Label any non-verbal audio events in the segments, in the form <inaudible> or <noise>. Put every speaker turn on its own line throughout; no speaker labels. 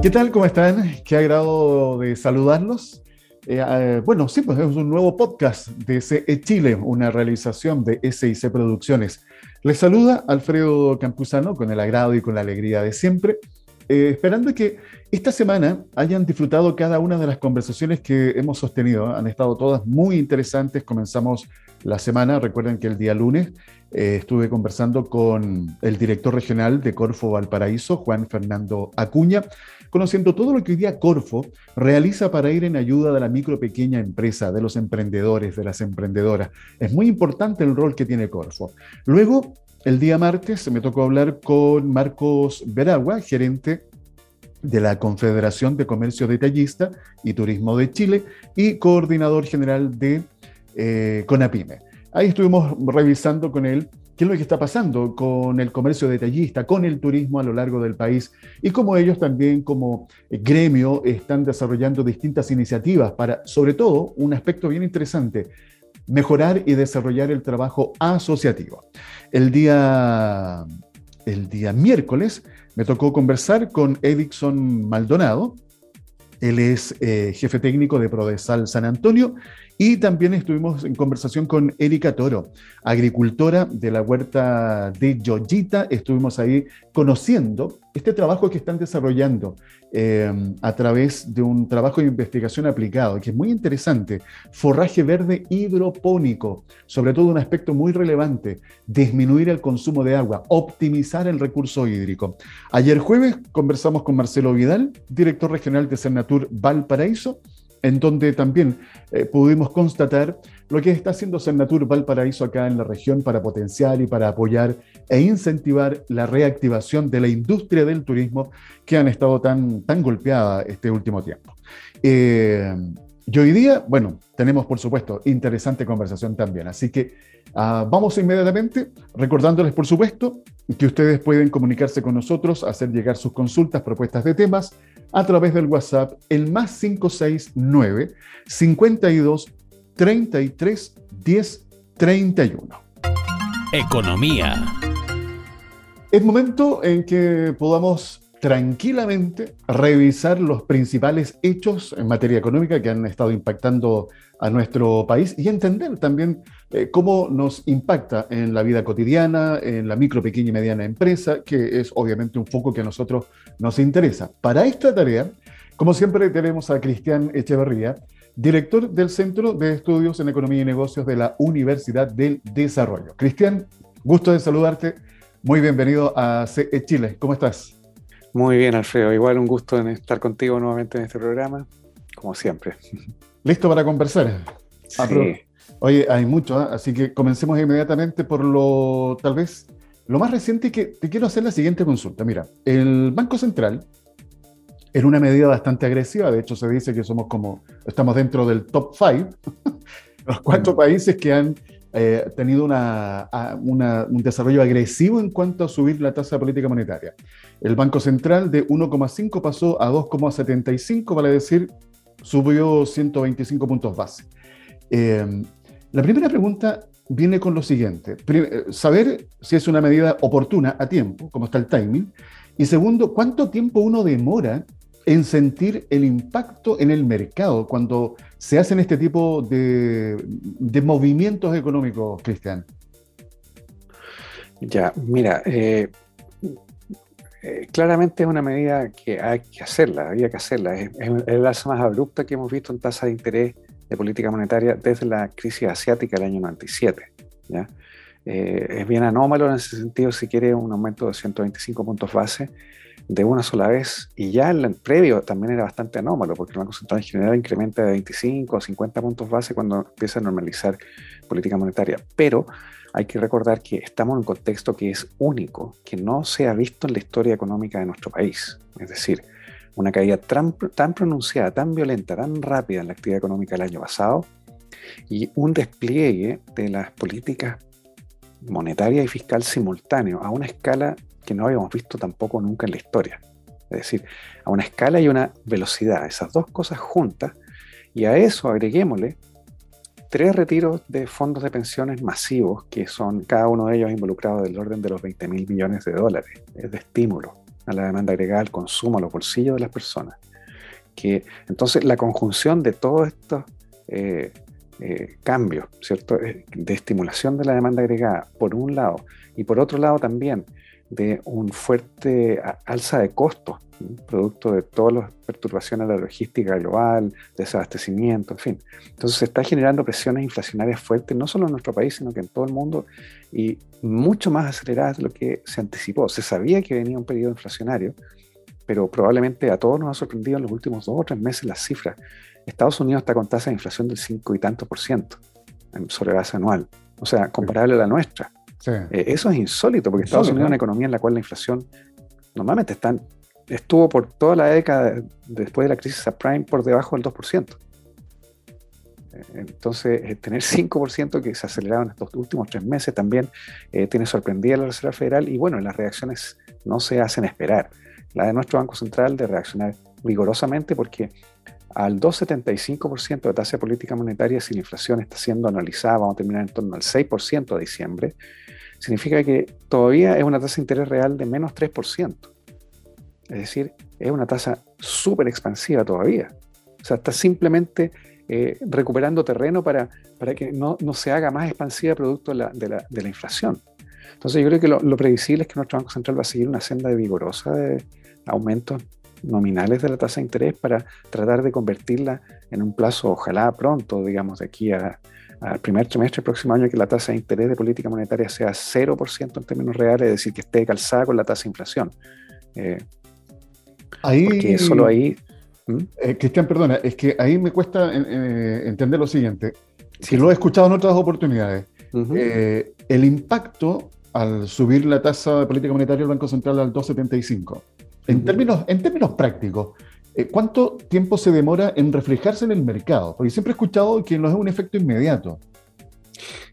¿Qué tal? ¿Cómo están? Qué agrado de saludarlos. Eh, eh, bueno, sí, pues es un nuevo podcast de CE Chile, una realización de SIC Producciones. Les saluda Alfredo Campuzano con el agrado y con la alegría de siempre, eh, esperando que esta semana hayan disfrutado cada una de las conversaciones que hemos sostenido. Han estado todas muy interesantes. Comenzamos la semana, recuerden que el día lunes estuve conversando con el director regional de Corfo Valparaíso, Juan Fernando Acuña, conociendo todo lo que hoy día Corfo realiza para ir en ayuda de la micro pequeña empresa, de los emprendedores, de las emprendedoras. Es muy importante el rol que tiene Corfo. Luego, el día martes me tocó hablar con Marcos Veragua, gerente de la Confederación de Comercio Detallista y Turismo de Chile y coordinador general de eh, CONAPIME. Ahí estuvimos revisando con él qué es lo que está pasando con el comercio detallista, con el turismo a lo largo del país y cómo ellos también como gremio están desarrollando distintas iniciativas para, sobre todo, un aspecto bien interesante, mejorar y desarrollar el trabajo asociativo. El día, el día miércoles me tocó conversar con Edixon Maldonado, él es eh, jefe técnico de Prodesal San Antonio y también estuvimos en conversación con Erika Toro, agricultora de la huerta de Yoyita. Estuvimos ahí conociendo este trabajo que están desarrollando eh, a través de un trabajo de investigación aplicado, que es muy interesante. Forraje verde hidropónico, sobre todo un aspecto muy relevante, disminuir el consumo de agua, optimizar el recurso hídrico. Ayer jueves conversamos con Marcelo Vidal, director regional de Cernatur Valparaíso, en donde también eh, pudimos constatar lo que está haciendo Cernatur Valparaíso acá en la región para potenciar y para apoyar e incentivar la reactivación de la industria del turismo que han estado tan, tan golpeada este último tiempo. Eh, y hoy día, bueno, tenemos por supuesto interesante conversación también, así que ah, vamos inmediatamente recordándoles por supuesto que ustedes pueden comunicarse con nosotros, hacer llegar sus consultas, propuestas de temas a través del WhatsApp, el más 569 52 33 10 31.
Economía.
Es momento en que podamos tranquilamente revisar los principales hechos en materia económica que han estado impactando a nuestro país y entender también eh, cómo nos impacta en la vida cotidiana, en la micro, pequeña y mediana empresa, que es obviamente un foco que a nosotros nos interesa. Para esta tarea, como siempre, tenemos a Cristian Echeverría, director del Centro de Estudios en Economía y Negocios de la Universidad del Desarrollo. Cristian, gusto de saludarte. Muy bienvenido a CE Chile. ¿Cómo estás?
Muy bien, Alfredo. Igual un gusto en estar contigo nuevamente en este programa, como siempre. <laughs>
¿Listo para conversar?
Sí.
Oye, hay mucho, ¿ah? así que comencemos inmediatamente por lo, tal vez, lo más reciente que te quiero hacer la siguiente consulta. Mira, el Banco Central, en una medida bastante agresiva, de hecho se dice que somos como, estamos dentro del top five, <laughs> los cuatro países que han eh, tenido una, un desarrollo agresivo en cuanto a subir la tasa de política monetaria. El Banco Central de 1,5 pasó a 2,75, vale decir, subió 125 puntos base. Eh, la primera pregunta viene con lo siguiente. Eh, saber si es una medida oportuna a tiempo, cómo está el timing. Y segundo, ¿cuánto tiempo uno demora en sentir el impacto en el mercado cuando se hacen este tipo de, movimientos económicos, Cristian?
Ya, mira, eh, claramente es una medida que hay que hacerla, había que hacerla. Es, es, la más abrupta que hemos visto en tasa de interés de política monetaria desde la crisis asiática del año 97. ¿ya? Eh, es bien anómalo en ese sentido, si quiere, un aumento de 125 puntos base de una sola vez. Y ya el previo también era bastante anómalo, porque el Banco Central en general incrementa de 25 o 50 puntos base cuando empieza a normalizar política monetaria. Pero hay que recordar que estamos en un contexto que es único, que no se ha visto en la historia económica de nuestro país. Es decir, una caída tan, pronunciada, tan violenta, tan rápida en la actividad económica el año pasado y un despliegue de las políticas monetaria y fiscal simultáneo a una escala que no habíamos visto tampoco nunca en la historia. Es decir, a una escala y una velocidad, esas dos cosas juntas, y a eso agreguémosle tres retiros de fondos de pensiones masivos, que son cada uno de ellos involucrados del orden de los 20 mil millones de dólares de estímulo. a la demanda agregada, al consumo, a los bolsillos de las personas. Que, entonces, la conjunción de todos estos eh, eh, cambios, ¿cierto? Eh, de estimulación de la demanda agregada, por un lado, y por otro lado también de un fuerte alza de costos, producto de todas las perturbaciones de la logística global, desabastecimiento, en fin. Entonces se está generando presiones inflacionarias fuertes, no solo en nuestro país, sino que en todo el mundo, y mucho más aceleradas de lo que se anticipó. Se sabía que venía un periodo inflacionario, pero probablemente a todos nos ha sorprendido en los últimos dos o tres meses las cifras. Estados Unidos está con tasa de inflación del 5 y tanto por ciento sobre base anual, o sea, comparable a la nuestra. Eh, eso es insólito, porque Estados Unidos es una economía en la cual la inflación normalmente está, estuvo por toda la década después de la crisis subprime por debajo del 2%. Eh, entonces, eh, tener 5% que se aceleraron en estos últimos tres meses también tiene sorprendida a la Reserva Federal y bueno, las reacciones no se hacen esperar. La de nuestro Banco Central de reaccionar vigorosamente porque al 2,75% de tasa de política monetaria, si la inflación está siendo analizada, vamos a terminar en torno al 6% a diciembre, significa que todavía es una tasa de interés real de menos 3%. Es decir, es una tasa súper expansiva todavía. O sea, está simplemente eh, recuperando terreno para, para que no, no, se haga más expansiva producto de la, de la, inflación. Entonces yo creo que lo, previsible es que nuestro Banco Central va a seguir una senda vigorosa de, aumentos nominales de la tasa de interés para tratar de convertirla en un plazo, ojalá pronto, digamos, de aquí al primer trimestre del próximo año, que la tasa de interés de política monetaria sea 0% en términos reales, es decir, que esté calzada con la tasa de inflación.
Eh, ahí, porque solo ahí... ¿Mm? Eh, Cristian, perdona, es que ahí me cuesta eh, entender lo siguiente, si lo he escuchado en otras oportunidades. el impacto al subir la tasa de política monetaria del Banco Central al 2,75 en, términos, en términos prácticos, eh, ¿cuánto tiempo se demora en reflejarse en el mercado? Porque siempre he escuchado que no es un efecto inmediato.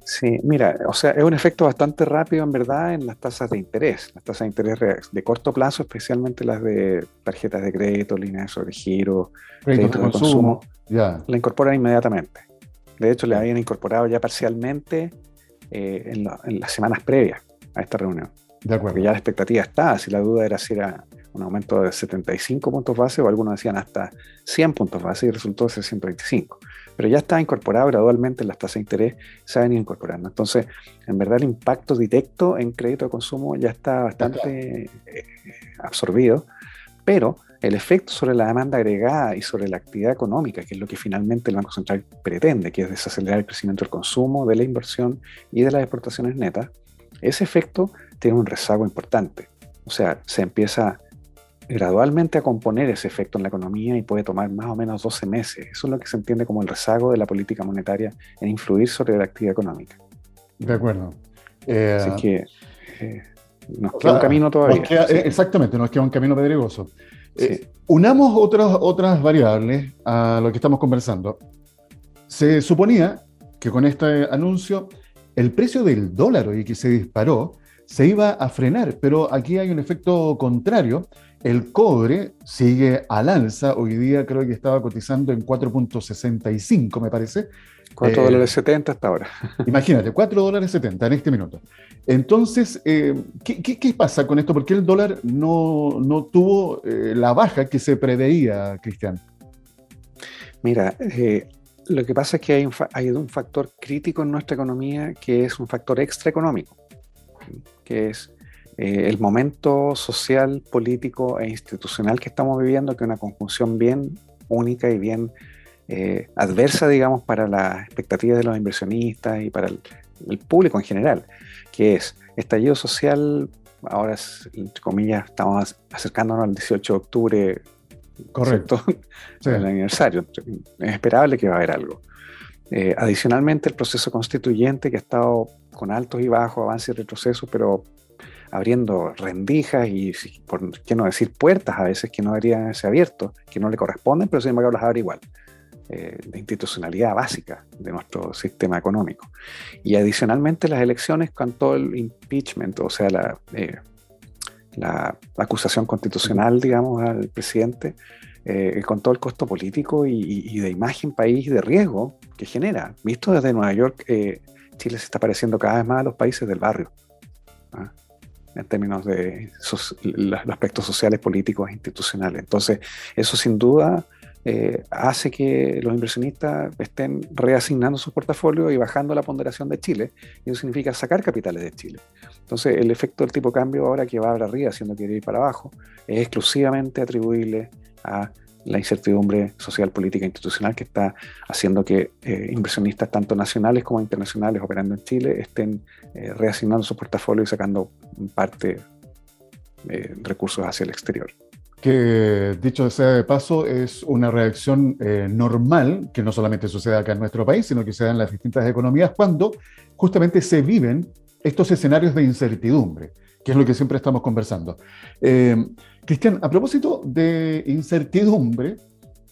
Sí, mira, o sea, es un efecto bastante rápido en verdad en las tasas de interés, las tasas de interés de corto plazo, especialmente las de tarjetas de crédito, líneas sobre giro, créditos de consumo, ya. la incorporan inmediatamente. De hecho, le habían incorporado ya parcialmente eh, en, en, las semanas previas a esta reunión. De acuerdo. Porque ya la expectativa está, si la duda era si era un aumento de 75 puntos base o algunos decían hasta 100 puntos base y resultó ser 125. Pero ya está incorporado gradualmente las tasas de interés, se han ido incorporando. Entonces, en verdad el impacto directo en crédito de consumo ya está bastante eh, absorbido, pero el efecto sobre la demanda agregada y sobre la actividad económica, que es lo que finalmente el Banco Central pretende, que es desacelerar el crecimiento del consumo, de la inversión y de las exportaciones netas, ese efecto tiene un rezago importante. O sea, se empieza gradualmente a componer ese efecto en la economía y puede tomar más o menos 12 meses. Eso es lo que se entiende como el rezago de la política monetaria en influir sobre la actividad económica.
De acuerdo.
Eh, Así que eh, nos queda un camino todavía.
Exactamente, nos queda un camino pedregoso. Eh, unamos otras, otras variables a lo que estamos conversando. Se suponía que con este anuncio el precio del dólar y que se disparó se iba a frenar, pero aquí hay un efecto contrario el cobre sigue al alza. Hoy día creo que estaba cotizando en 4.65, me parece.
4 eh, dólares 70 hasta ahora. <laughs>
Imagínate, 4 dólares 70 en este minuto. Entonces, eh, ¿qué, pasa con esto? ¿Por qué el dólar no, no tuvo eh, la baja que se preveía, Cristian?
Mira, lo que pasa es que hay un, hay un factor crítico en nuestra economía que es un factor extraeconómico, que es eh, el momento social, político e institucional que estamos viviendo, que es una conjunción bien única y bien eh, adversa, digamos, para las expectativas de los inversionistas y para el, público en general, que es estallido social, ahora, entre comillas, estamos acercándonos al 18 de octubre,
correcto,
el <laughs> aniversario, es esperable que va a haber algo. Eh, adicionalmente, el proceso constituyente que ha estado con altos y bajos, avances y retrocesos, pero abriendo rendijas y, por qué no decir, puertas a veces que no deberían ser abiertos, que no le corresponden, pero sin embargo las abre igual. Eh, de institucionalidad básica de nuestro sistema económico. Y adicionalmente las elecciones con todo el impeachment, o sea, la, eh, acusación constitucional, digamos, al presidente, eh, con todo el costo político y, de imagen país de riesgo que genera. Visto desde Nueva York, Chile se está pareciendo cada vez más a los países del barrio. ¿ah? En términos de los aspectos sociales, políticos e institucionales. Entonces, eso sin duda eh, hace que los inversionistas estén reasignando sus portafolios y bajando la ponderación de Chile. Eso significa sacar capitales de Chile. Entonces, el efecto del tipo de cambio ahora que va para arriba, haciendo que ir para abajo, es exclusivamente atribuible a la incertidumbre social, política e institucional que está haciendo que eh, inversionistas tanto nacionales como internacionales operando en Chile estén eh, reasignando su portafolio y sacando parte eh, recursos hacia el exterior.
Que dicho sea de paso, es una reacción normal, que no solamente sucede acá en nuestro país, sino que se da en las distintas economías, cuando justamente se viven estos escenarios de incertidumbre, que es lo que siempre estamos conversando. Cristian, a propósito de incertidumbre,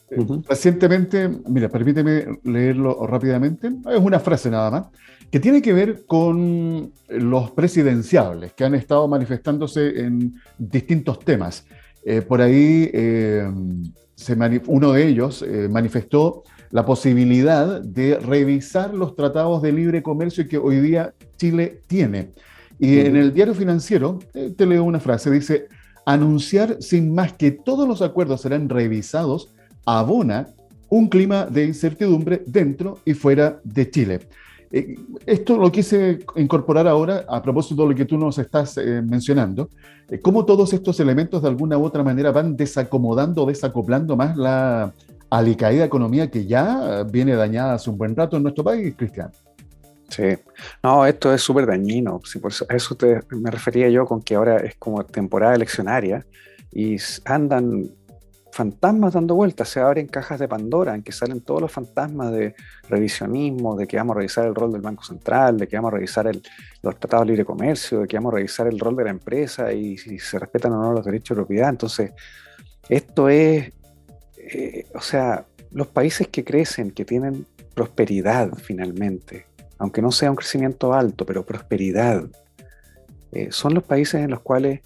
eh, recientemente, mira, permíteme leerlo rápidamente, es una frase nada más, que tiene que ver con los presidenciables que han estado manifestándose en distintos temas. Eh, por ahí, eh, uno de ellos manifestó la posibilidad de revisar los tratados de libre comercio que hoy día Chile tiene. Y en el diario financiero, te leo una frase, dice, anunciar sin más que todos los acuerdos serán revisados abona un clima de incertidumbre dentro y fuera de Chile. Eh, esto lo quise incorporar ahora a propósito de lo que tú nos estás eh, mencionando, eh, cómo todos estos elementos de alguna u otra manera van desacomodando o desacoplando más la alicaída economía que ya viene dañada hace un buen rato en nuestro país, Cristian.
Sí, no, esto es súper dañino. por eso, a eso te, me refería yo con que ahora es como temporada eleccionaria y andan fantasmas dando vueltas, se abren cajas de Pandora en que salen todos los fantasmas de revisionismo, de que vamos a revisar el rol del Banco Central, de que vamos a revisar los tratados de libre comercio, de que vamos a revisar el rol de la empresa y si se respetan o no los derechos de propiedad. Entonces, esto es, eh, o sea, los países que crecen, que tienen prosperidad finalmente, aunque no sea un crecimiento alto, pero prosperidad, eh, son los países en los cuales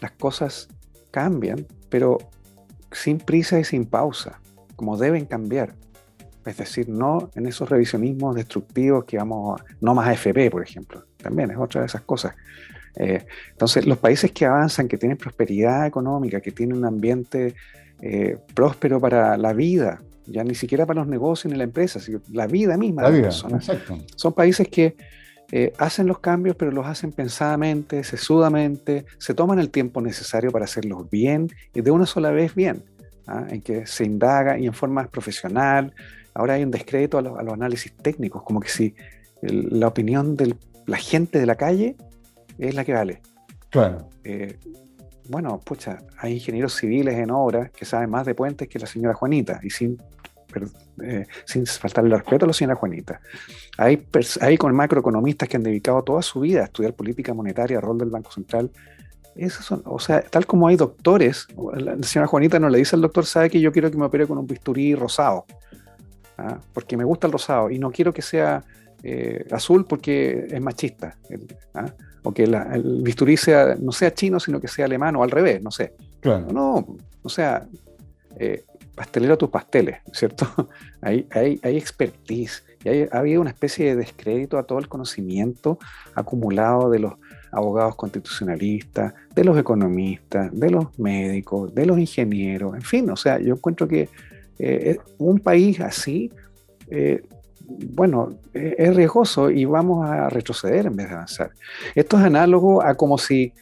las cosas cambian, pero sin prisa y sin pausa, como deben cambiar. Es decir, no en esos revisionismos destructivos que vamos, no más AFP, por ejemplo, también es otra de esas cosas. Eh, entonces, los países que avanzan, que tienen prosperidad económica, que tienen un ambiente eh, próspero para la vida, ya ni siquiera para los negocios ni la empresa, sino la vida misma
la de vida, Exacto.
Son países que eh, hacen los cambios, pero los hacen pensadamente, sesudamente, se toman el tiempo necesario para hacerlos bien y de una sola vez bien, ¿ah? en que se indaga y en forma profesional. Ahora hay un descrédito a, los análisis técnicos, como que si la opinión de la gente de la calle es la que vale.
Claro.
Eh, bueno, pucha, hay ingenieros civiles en obra que saben más de puentes que la señora Juanita, y sin, eh, sin faltarle respeto a la señora Juanita. Hay, hay con macroeconomistas que han dedicado toda su vida a estudiar política monetaria, rol del Banco Central. Esos son, o sea, tal como hay doctores, la señora Juanita no le dice al doctor, sabe que yo quiero que me opere con un bisturí rosado, ¿ah? porque me gusta el rosado y no quiero que sea eh, azul porque es machista. ¿ah? O que el bisturí sea, no sea chino, sino que sea alemán o al revés, no sé.
Claro.
No, o sea, eh, pastelero tus pasteles, ¿cierto? <laughs> hay, hay, hay expertise y hay, ha habido una especie de descrédito a todo el conocimiento acumulado de los abogados constitucionalistas, de los economistas, de los médicos, de los ingenieros, en fin, o sea, yo encuentro que eh, un país así eh, bueno, e-, es riesgoso y vamos a retroceder en vez de avanzar. Esto es análogo a como si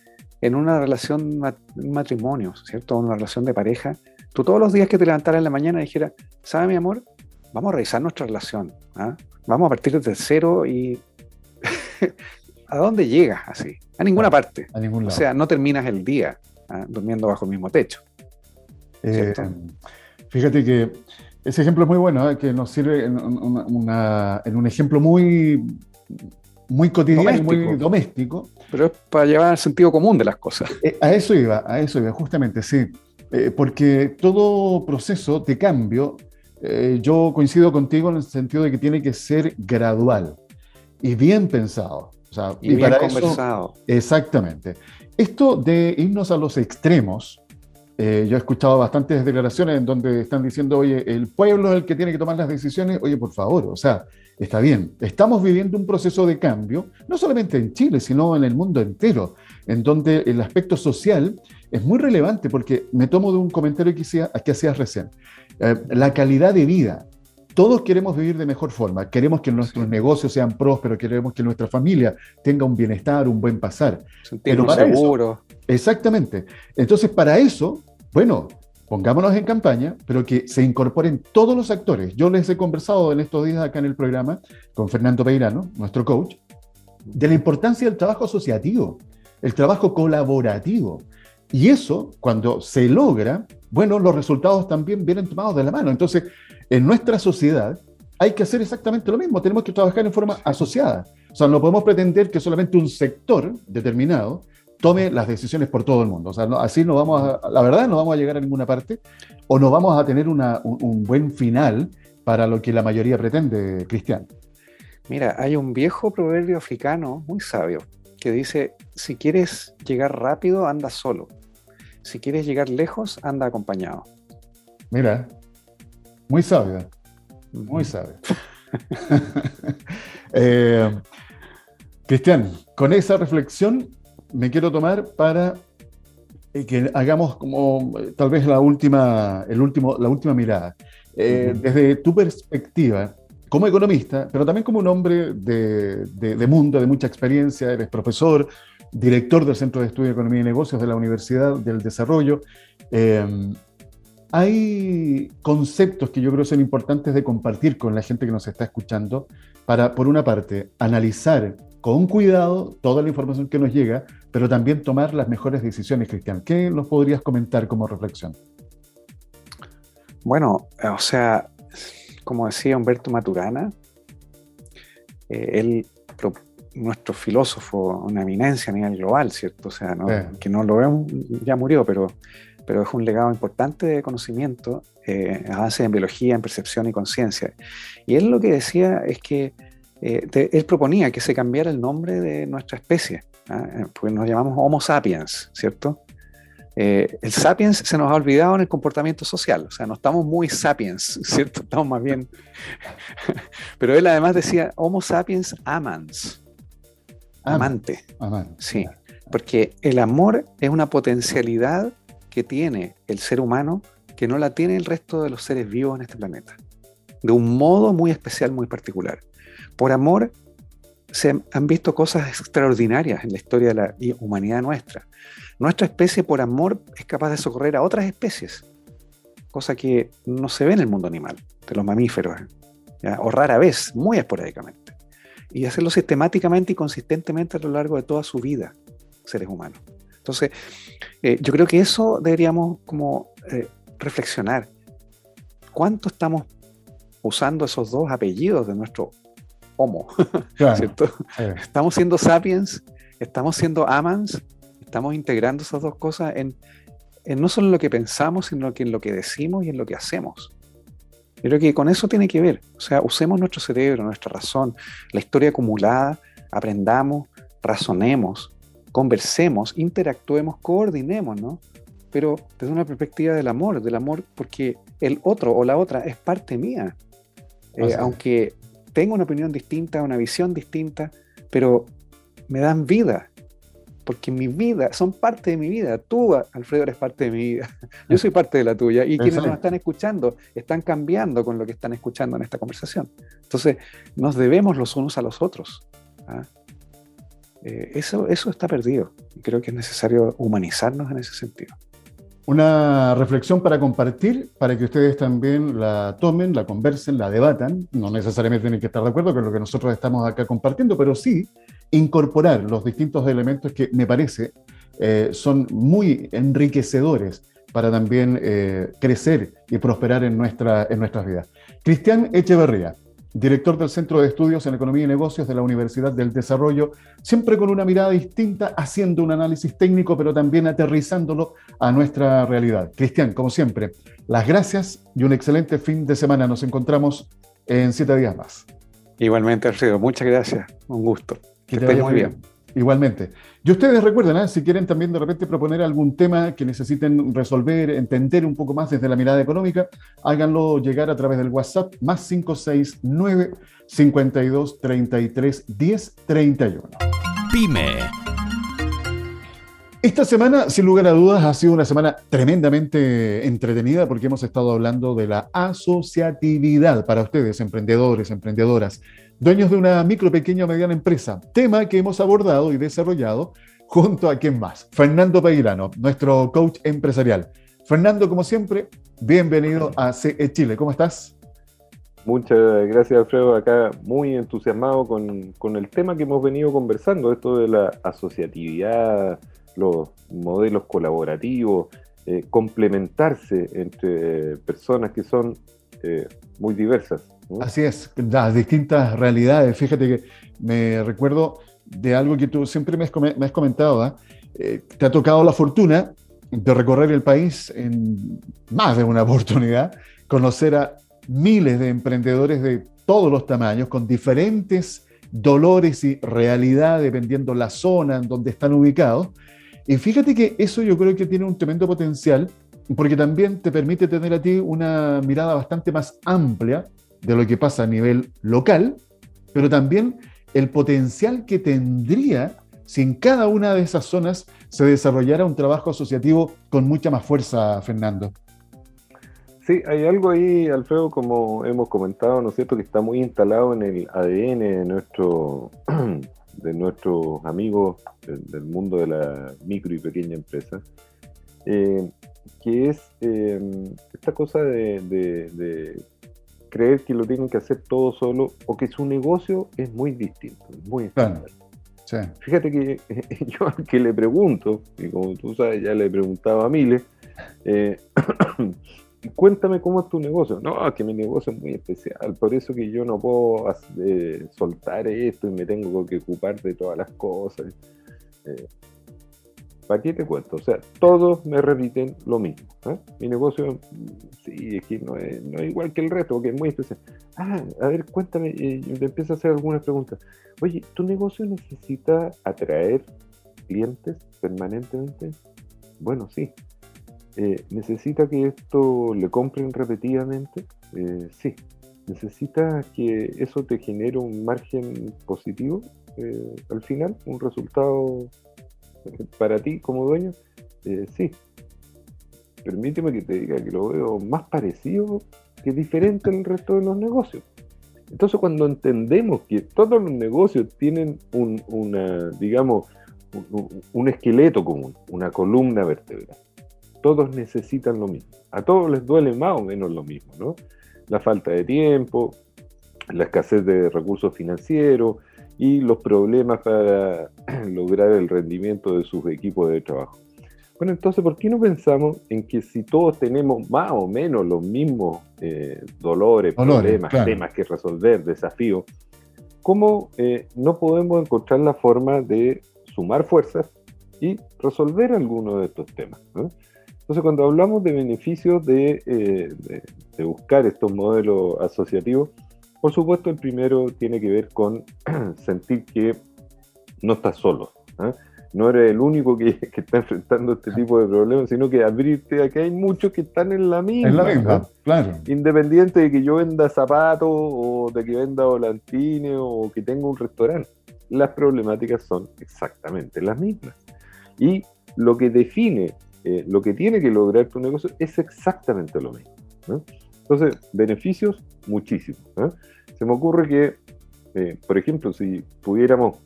en una relación, un matrimonio, ¿cierto? Una relación de pareja, tú todos los días que te levantaras en la mañana dijeras, ¿sabe mi amor? Vamos a revisar nuestra relación. ¿ah? Vamos a partir desde cero y <laughs> ¿a dónde llegas así? A ninguna parte.
A ningún lado.
O sea, no terminas el día ¿ah? durmiendo bajo el mismo techo.
Eh, fíjate que ese ejemplo es muy bueno, ¿eh? que nos sirve en, un ejemplo muy, muy cotidiano, muy doméstico.
Pero es para llevar el sentido común de las cosas.
Eh, a eso iba, a eso iba, justamente, sí. Eh, porque todo proceso de cambio, yo coincido contigo en el sentido de que tiene que ser gradual y bien pensado.
y, bien conversado.
exactamente. Esto de irnos a los extremos, eh, yo he escuchado bastantes declaraciones en donde están diciendo, oye, el pueblo es el que tiene que tomar las decisiones. Oye, por favor, o sea, está bien. Estamos viviendo un proceso de cambio, no solamente en Chile, sino en el mundo entero, en donde el aspecto social es muy relevante, porque me tomo de un comentario que, hacías recién. Eh, la calidad de vida. Todos queremos vivir de mejor forma, queremos que nuestros negocios sean prósperos, queremos que nuestra familia tenga un bienestar, un buen pasar.
Pero seguro.
exactamente. Entonces, para eso, bueno, pongámonos en campaña, pero que se incorporen todos los actores. Yo les he conversado en estos días acá en el programa con Fernando Peirano, nuestro coach, de la importancia del trabajo asociativo, el trabajo colaborativo. Y eso, cuando se logra, bueno, los resultados también vienen tomados de la mano. Entonces, en nuestra sociedad hay que hacer exactamente lo mismo, tenemos que trabajar en forma asociada. O sea, no podemos pretender que solamente un sector determinado tome las decisiones por todo el mundo. O sea, así no vamos a, la verdad, no vamos a llegar a ninguna parte o no vamos a tener un, un, buen final para lo que la mayoría pretende, Cristian.
Mira, hay un viejo proverbio africano muy sabio que dice, si quieres llegar rápido, anda solo. Si quieres llegar lejos, anda acompañado.
Mira, muy sabio, muy sabio. <laughs> Eh, Cristian, con esa reflexión me quiero tomar para eh, que hagamos como eh, tal vez la última, el último, la última mirada. Desde tu perspectiva, como economista, pero también como un hombre de, de, mundo, de mucha experiencia, eres profesor, director del Centro de Estudio de Economía y Negocios de la Universidad del Desarrollo. Hay conceptos que yo creo son importantes de compartir con la gente que nos está escuchando para, por una parte, analizar con cuidado toda la información que nos llega, pero también tomar las mejores decisiones, Cristian. ¿Qué nos podrías comentar como reflexión?
Bueno, o sea, como decía Humberto Maturana, eh, él, nuestro filósofo, una eminencia a nivel global, ¿cierto? O sea, que no lo vemos, ya murió, pero pero es un legado importante de conocimiento, eh, avance en biología, en percepción y conciencia. Y él lo que decía es que eh, él proponía que se cambiara el nombre de nuestra especie, ¿ah? eh, porque nos llamamos Homo sapiens, ¿cierto? Eh, el sapiens se nos ha olvidado en el comportamiento social, o sea, no estamos muy sapiens, <laughs> ¿cierto? Estamos más bien... <laughs> Pero él además decía Homo sapiens amans, amante. amante. Sí, porque el amor es una potencialidad que tiene el ser humano que no la tiene el resto de los seres vivos en este planeta. De un modo muy especial, muy particular. Por amor se han visto cosas extraordinarias en la historia de la humanidad nuestra. Nuestra especie por amor es capaz de socorrer a otras especies, cosa que no se ve en el mundo animal, de los mamíferos, o rara vez, muy esporádicamente. Y hacerlo sistemáticamente y consistentemente a lo largo de toda su vida, seres humanos. Entonces, eh, yo creo que eso deberíamos como eh, reflexionar. ¿Cuánto estamos usando esos dos apellidos de nuestro Homo? <laughs> <laughs> ¿cierto? Estamos siendo sapiens, estamos siendo amans, estamos integrando esas dos cosas en, no solo en lo que pensamos, sino que en lo que decimos y en lo que hacemos. Yo creo que con eso tiene que ver. O sea, usemos nuestro cerebro, nuestra razón, la historia acumulada, aprendamos, razonemos, conversemos, interactuemos, coordinemos, ¿no? Pero desde una perspectiva del amor, del amor porque el otro o la otra es parte mía. Eh, aunque tenga una opinión distinta, una visión distinta, pero me dan vida, porque mi vida, son parte de mi vida. Tú, Alfredo, eres parte de mi vida. <laughs> Yo soy parte de la tuya. Y quienes nos están escuchando están cambiando con lo que están escuchando en esta conversación. Entonces, nos debemos los unos a los otros. ¿ah? Eh, eso, eso está perdido. Creo que es necesario humanizarnos en ese sentido.
Una reflexión para compartir, para que ustedes también la tomen, la conversen, la debatan. No necesariamente tienen que estar de acuerdo con lo que nosotros estamos acá compartiendo, pero sí incorporar los distintos elementos que me parece eh, son muy enriquecedores para también eh, crecer y prosperar en, nuestra, en nuestras vidas. Cristian Echeverría, director del Centro de Estudios en Economía y Negocios de la Universidad del Desarrollo, siempre con una mirada distinta, haciendo un análisis técnico, pero también aterrizándolo a nuestra realidad. Cristian, como siempre, las gracias y un excelente fin de semana. Nos encontramos en siete días más.
Igualmente, Alfredo, muchas gracias. Un gusto. Que, estés muy bien.
Igualmente. Y ustedes recuerden, ¿eh? si quieren también de repente proponer algún tema que necesiten resolver, entender un poco más desde la mirada económica, háganlo llegar a través del WhatsApp más 569 52 33 10 31.
Pyme.
Esta semana, sin lugar a dudas, ha sido una semana tremendamente entretenida porque hemos estado hablando de la asociatividad para ustedes, emprendedores, emprendedoras dueños de una micro, pequeña o mediana empresa, tema que hemos abordado y desarrollado junto a quien más, Fernando Peirano, nuestro coach empresarial. Fernando, como siempre, bienvenido a CE Chile. ¿Cómo estás?
Muchas gracias, Alfredo. Acá muy entusiasmado con, con, el tema que hemos venido conversando, esto de la asociatividad, los modelos colaborativos, eh, complementarse entre personas que son eh, muy diversas.
Así es, las distintas realidades. Fíjate que me recuerdo de algo que tú siempre me has, comentado. ¿ah? Eh, te ha tocado la fortuna de recorrer el país en más de una <laughs> oportunidad, conocer a miles de emprendedores de todos los tamaños, con diferentes dolores y realidad dependiendo la zona en donde están ubicados. Y fíjate que eso yo creo que tiene un tremendo potencial porque también te permite tener a ti una mirada bastante más amplia de lo que pasa a nivel local, pero también el potencial que tendría si en cada una de esas zonas se desarrollara un trabajo asociativo con mucha más fuerza, Fernando.
Sí, hay algo ahí, Alfredo, como hemos comentado, ¿no es cierto?, que está muy instalado en el ADN de, nuestro, <clears throat> de nuestros amigos del, mundo de la micro y pequeña empresa, eh, que es eh, esta cosa de, creer que lo tienen que hacer todo solo o que su negocio es muy distinto, muy estándar. Fíjate que <laughs> yo al que le pregunto, y como tú sabes, ya le he preguntado a miles, eh, <coughs> cuéntame cómo es tu negocio. No, es que mi negocio es muy especial, por eso que yo no puedo eh, soltar esto y me tengo que ocupar de todas las cosas. Eh, ¿Para qué te cuento? O sea, todos me repiten lo mismo. ¿eh? Mi negocio, sí, es que no es, igual que el resto, porque es muy especial. Ah, a ver, cuéntame, eh, yo te empiezo a hacer algunas preguntas. Oye, ¿tu negocio necesita atraer clientes permanentemente? Bueno, sí. Eh, ¿Necesita que esto le compren repetidamente? sí. ¿Necesita que eso te genere un margen positivo al final? ¿Un resultado <laughs> para ti como dueño, eh, sí. Permíteme que te diga que lo veo más parecido que diferente al resto de los negocios. Entonces, cuando entendemos que todos los negocios tienen un, una, digamos, un, esqueleto común, una columna vertebral, todos necesitan lo mismo. A todos les duele más o menos lo mismo, ¿no? La falta de tiempo, la escasez de recursos financieros, y los problemas para <clears throat> lograr el rendimiento de sus equipos de trabajo. Bueno, entonces, ¿por qué no pensamos en que si todos tenemos más o menos los mismos eh, dolores, problemas, temas que resolver, desafíos, cómo eh, no podemos encontrar la forma de sumar fuerzas y resolver algunos de estos temas? Entonces, cuando hablamos de beneficios de, eh, de buscar estos modelos asociativos, por supuesto, el primero tiene que ver con <clears throat> sentir que no estás solo. ¿eh? No eres el único que, <laughs> está enfrentando este tipo de problemas, sino que abrirte a que hay muchos que están en la misma.
En la misma, claro.
Independiente de que yo venda zapatos o de que venda volantines o que tenga un restaurante. Las problemáticas son exactamente las mismas. Y lo que define, eh, lo que tiene que lograr tu negocio es exactamente lo mismo. Entonces, beneficios, muchísimos. ¿eh? Se me ocurre que, eh, por ejemplo, si pudiéramos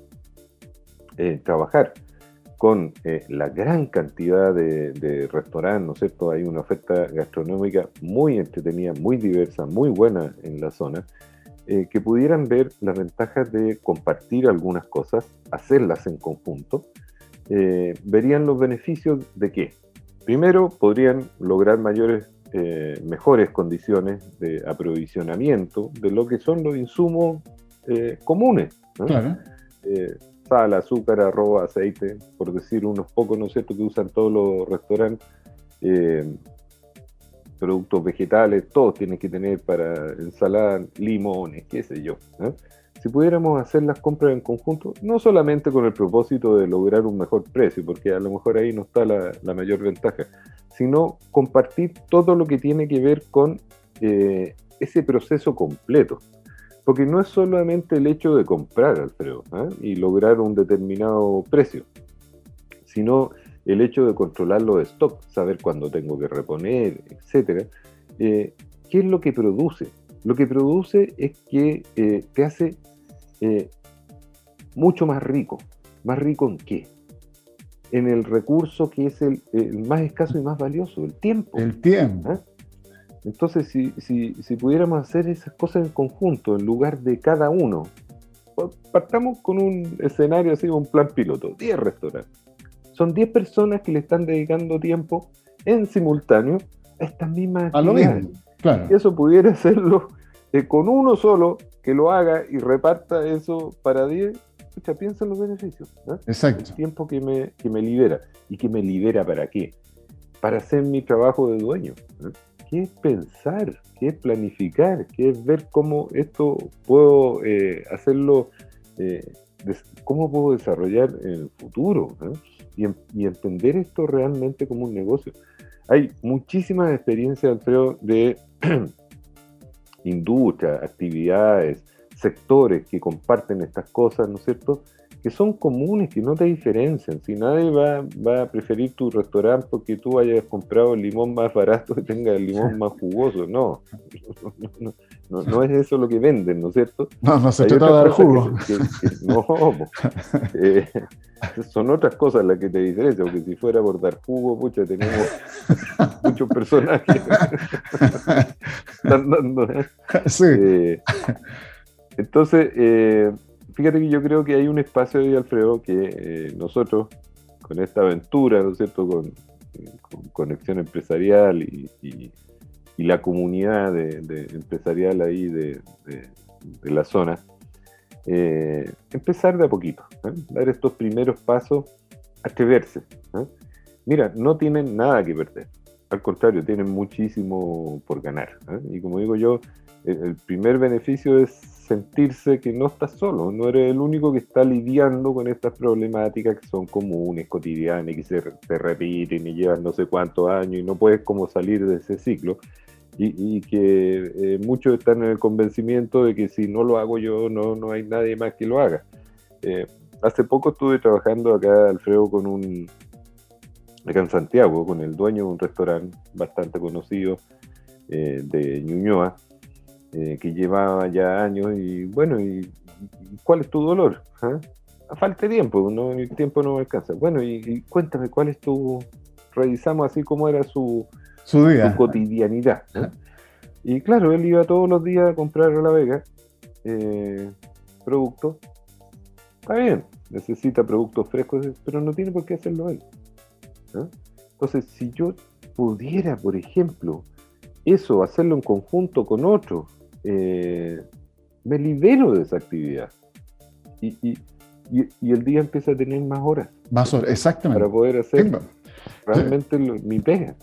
eh, trabajar con la gran cantidad de, restaurantes, ¿no es cierto? Hay una oferta gastronómica muy entretenida, muy diversa, muy buena en la zona, que pudieran ver las ventajas de compartir algunas cosas, hacerlas en conjunto, verían los beneficios de qué. Primero, podrían lograr mayores eh, mejores condiciones de aprovisionamiento de lo que son los insumos eh, comunes. Eh, sal, azúcar, arroz, aceite, por decir unos pocos, ¿no es cierto?, que usan todos los restaurantes. productos vegetales, todos tienen que tener para ensalada, limones, qué sé yo. Si pudiéramos hacer las compras en conjunto, no solamente con el propósito de lograr un mejor precio, porque a lo mejor ahí no está la, mayor ventaja, sino compartir todo lo que tiene que ver con eh, ese proceso completo. Porque no es solamente el hecho de comprar, Alfredo, ¿ah? y lograr un determinado precio, sino el hecho de controlar los stock, saber cuándo tengo que reponer, etc. Eh, ¿Qué es lo que produce? Lo que produce es que eh, te hace eh, mucho más rico. ¿Más rico en qué? En el recurso que es el, más escaso y más valioso, el tiempo.
El tiempo. ¿Ah?
Entonces, si, si, pudiéramos hacer esas cosas en conjunto, en lugar de cada uno, partamos con un escenario así, un plan piloto, 10 restaurantes. Son 10 personas que le están dedicando tiempo en simultáneo a estas mismas
A lo mismo, claro.
Y eso pudiera <laughs> hacerlo eh, con uno solo que lo haga y reparta eso para 10, escucha, piensa en los beneficios.
Exacto.
El tiempo que me, que me libera. ¿Y que me libera para qué? Para hacer mi trabajo de dueño. ¿Qué es pensar? ¿Qué es planificar? ¿Qué es ver cómo esto puedo eh, hacerlo? Eh, ¿Cómo puedo desarrollar en el futuro? Y, y, entender esto realmente como un negocio. Hay muchísimas experiencias, Alfredo, de <clears throat> industria, actividades, sectores que comparten estas cosas, ¿no es cierto? Que son comunes, que no te diferencian. Si nadie va, va a preferir tu restaurante porque tú hayas comprado el limón más barato y tenga el limón más jugoso, <laughs> no. No, es eso lo que venden, ¿no es cierto?
No, no se trata de dar jugo.
no, <laughs> eh, son otras cosas las que te diferencian, porque si fuera por dar jugo, pucha, tenemos muchos personajes <laughs> ¿eh? Sí. Eh, entonces, fíjate que yo creo que hay un espacio ahí, Alfredo, que nosotros, con esta aventura, ¿no es cierto?, con, conexión empresarial y y la comunidad de, empresarial ahí de, la zona, eh, empezar de a poquito, ¿eh? dar estos primeros pasos, atreverse. ¿eh? Mira, no tienen nada que perder, al contrario, tienen muchísimo por ganar. Y como digo yo, el, primer beneficio es sentirse que no estás solo, no eres el único que está lidiando con estas problemáticas que son comunes, cotidianas, y que se, repiten y llevan no sé cuántos años y no puedes como salir de ese ciclo y, que eh, muchos están en el convencimiento de que si no lo hago yo, no, no hay nadie más que lo haga. Eh, hace poco estuve trabajando acá, Alfredo, con un, acá en Santiago, con el dueño de un restaurante bastante conocido eh, de Ñuñoa, que llevaba ya años y bueno, y, ¿cuál es tu dolor? ¿Ah? Falta tiempo, no, el tiempo no me alcanza. Bueno, y, y cuéntame, ¿cuál es tu... Revisamos así como era su,
su,
cotidianidad. Y claro, él iba todos los días a comprar a La Vega eh, productos. Está bien, necesita productos frescos, pero no tiene por qué hacerlo él. Entonces, si yo pudiera, por ejemplo, eso, hacerlo en conjunto con otro, eh, me libero de esa actividad. Y, el día empieza a tener más horas.
Más horas, exactamente.
Para poder hacer realmente mi pega.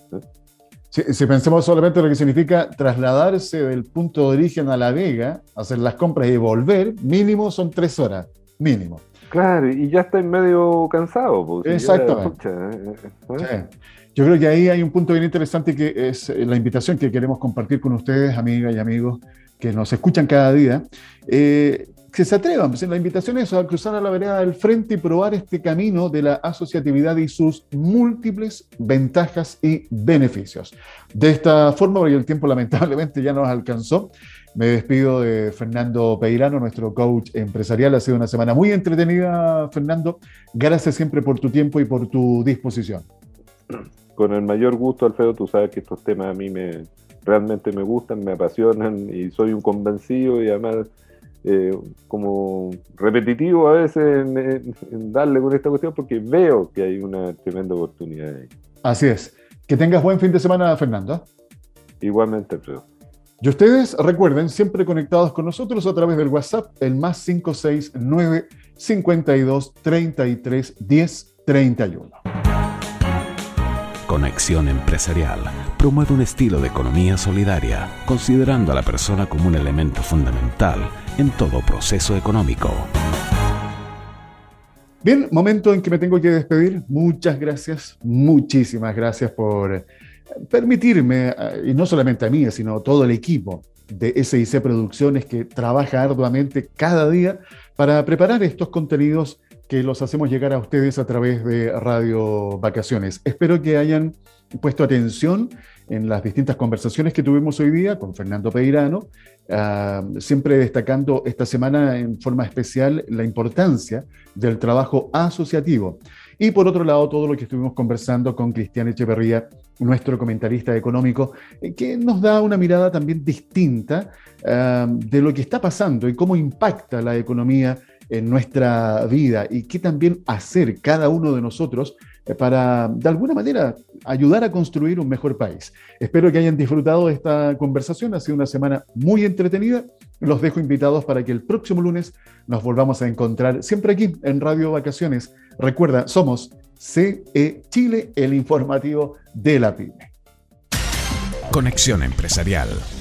Si, pensemos solamente en lo que significa trasladarse del punto de origen a La Vega, hacer las compras y volver, mínimo son tres horas, mínimo.
Claro, y ya está en medio cansado.
Pues, Exactamente. ¿eh? ¿eh? Yo creo que ahí hay un punto bien interesante que es la invitación que queremos compartir con ustedes, amigas y amigos que nos escuchan cada día. Eh, que se atrevan. Pues, la invitación es a cruzar a la vereda del frente y probar este camino de la asociatividad y sus múltiples ventajas y beneficios. De esta forma, porque el tiempo lamentablemente ya nos alcanzó, me despido de Fernando Peirano, nuestro coach empresarial. Ha sido una semana muy entretenida, Fernando. Gracias siempre por tu tiempo y por tu disposición.
Con el mayor gusto, Alfredo. Tú sabes que estos temas a mí me realmente me gustan, me apasionan y soy un convencido y además eh, como repetitivo a veces en, darle con esta cuestión porque veo que hay una tremenda oportunidad ahí.
Así es. Que tengas buen fin de semana, Fernando.
Igualmente, Alfredo.
Y ustedes recuerden, siempre conectados con nosotros a través del WhatsApp, el más 569 52 33 10 31.
Conexión Empresarial promueve un estilo de economía solidaria, considerando a la persona como un elemento fundamental en todo proceso económico.
Bien, momento en que me tengo que despedir. Muchas gracias, muchísimas gracias por permitirme, eh, y no solamente a mí, sino a todo el equipo de SIC Producciones que trabaja arduamente cada día para preparar estos contenidos que los hacemos llegar a ustedes a través de Radio Vacaciones. Espero que hayan puesto atención en las distintas conversaciones que tuvimos hoy día con Fernando Peirano, ah, siempre destacando esta semana en forma especial la importancia del trabajo asociativo. Y por otro lado, todo lo que estuvimos conversando con Cristian Echeverría, nuestro comentarista económico, eh, que nos da una mirada también distinta ah, de lo que está pasando y cómo impacta la economía en nuestra vida y qué también hacer cada uno de nosotros eh, para, de alguna manera, ayudar a construir un mejor país. Espero que hayan disfrutado de esta conversación. Ha sido una semana muy entretenida. Los dejo invitados para que el próximo lunes nos volvamos a encontrar siempre aquí en Radio Vacaciones. Recuerda, somos CE Chile, el informativo de la PYME.
Conexión Empresarial